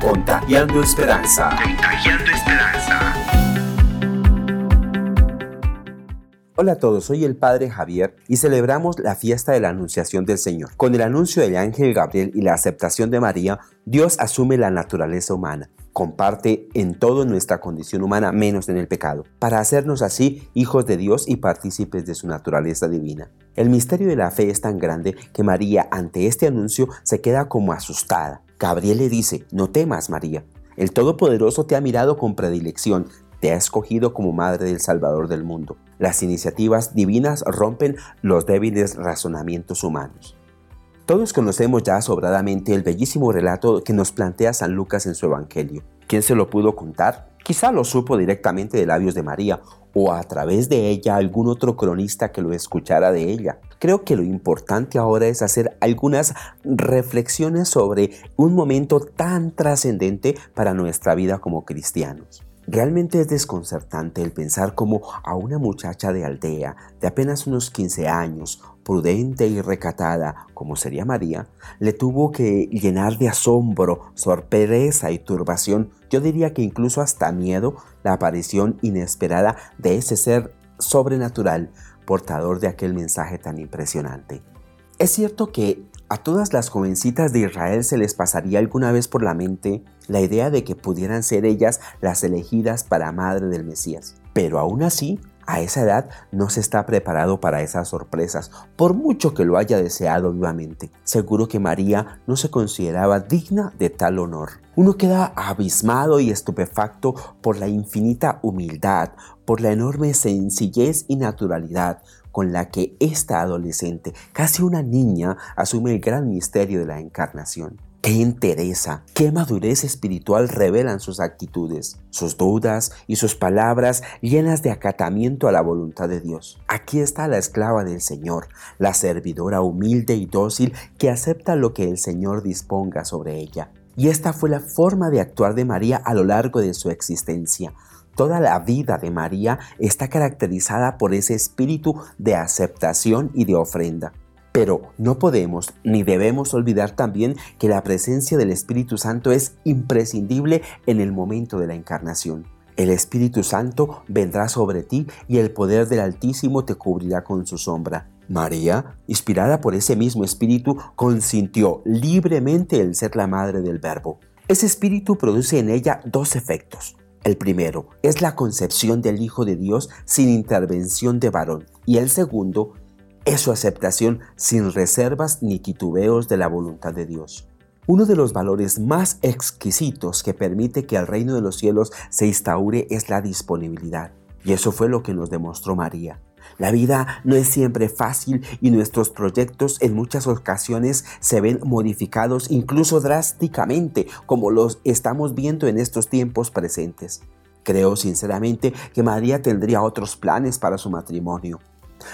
Contagiando esperanza. Contagiando esperanza. Hola a todos, soy el Padre Javier y celebramos la fiesta de la Anunciación del Señor. Con el anuncio del ángel Gabriel y la aceptación de María, Dios asume la naturaleza humana comparte en todo nuestra condición humana menos en el pecado, para hacernos así hijos de Dios y partícipes de su naturaleza divina. El misterio de la fe es tan grande que María ante este anuncio se queda como asustada. Gabriel le dice, no temas María, el Todopoderoso te ha mirado con predilección, te ha escogido como madre del Salvador del mundo. Las iniciativas divinas rompen los débiles razonamientos humanos. Todos conocemos ya sobradamente el bellísimo relato que nos plantea San Lucas en su Evangelio. ¿Quién se lo pudo contar? Quizá lo supo directamente de labios de María o a través de ella algún otro cronista que lo escuchara de ella. Creo que lo importante ahora es hacer algunas reflexiones sobre un momento tan trascendente para nuestra vida como cristianos. Realmente es desconcertante el pensar cómo a una muchacha de aldea de apenas unos 15 años, prudente y recatada como sería María, le tuvo que llenar de asombro, sorpresa y turbación, yo diría que incluso hasta miedo, la aparición inesperada de ese ser sobrenatural portador de aquel mensaje tan impresionante. Es cierto que a todas las jovencitas de Israel se les pasaría alguna vez por la mente la idea de que pudieran ser ellas las elegidas para madre del Mesías. Pero aún así, a esa edad no se está preparado para esas sorpresas, por mucho que lo haya deseado vivamente. Seguro que María no se consideraba digna de tal honor. Uno queda abismado y estupefacto por la infinita humildad, por la enorme sencillez y naturalidad con la que esta adolescente, casi una niña, asume el gran misterio de la encarnación. Qué entereza, qué madurez espiritual revelan sus actitudes, sus dudas y sus palabras llenas de acatamiento a la voluntad de Dios. Aquí está la esclava del Señor, la servidora humilde y dócil que acepta lo que el Señor disponga sobre ella. Y esta fue la forma de actuar de María a lo largo de su existencia, Toda la vida de María está caracterizada por ese espíritu de aceptación y de ofrenda. Pero no podemos ni debemos olvidar también que la presencia del Espíritu Santo es imprescindible en el momento de la encarnación. El Espíritu Santo vendrá sobre ti y el poder del Altísimo te cubrirá con su sombra. María, inspirada por ese mismo Espíritu, consintió libremente el ser la madre del Verbo. Ese Espíritu produce en ella dos efectos. El primero es la concepción del Hijo de Dios sin intervención de varón. Y el segundo es su aceptación sin reservas ni titubeos de la voluntad de Dios. Uno de los valores más exquisitos que permite que el reino de los cielos se instaure es la disponibilidad. Y eso fue lo que nos demostró María. La vida no es siempre fácil y nuestros proyectos en muchas ocasiones se ven modificados incluso drásticamente como los estamos viendo en estos tiempos presentes. Creo sinceramente que María tendría otros planes para su matrimonio.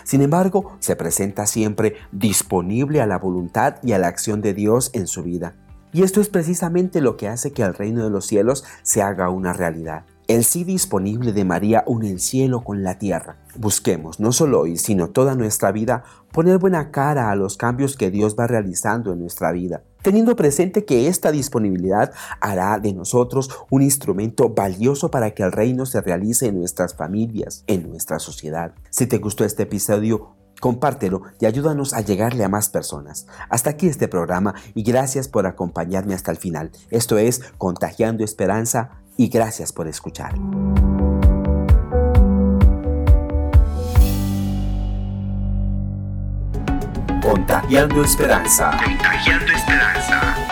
Sin embargo, se presenta siempre disponible a la voluntad y a la acción de Dios en su vida. Y esto es precisamente lo que hace que el reino de los cielos se haga una realidad. El sí disponible de María une el cielo con la tierra. Busquemos, no solo hoy, sino toda nuestra vida, poner buena cara a los cambios que Dios va realizando en nuestra vida, teniendo presente que esta disponibilidad hará de nosotros un instrumento valioso para que el reino se realice en nuestras familias, en nuestra sociedad. Si te gustó este episodio, compártelo y ayúdanos a llegarle a más personas. Hasta aquí este programa y gracias por acompañarme hasta el final. Esto es Contagiando Esperanza y gracias por escuchar. con Tagueando Esperanza. Con Tagueando Esperanza.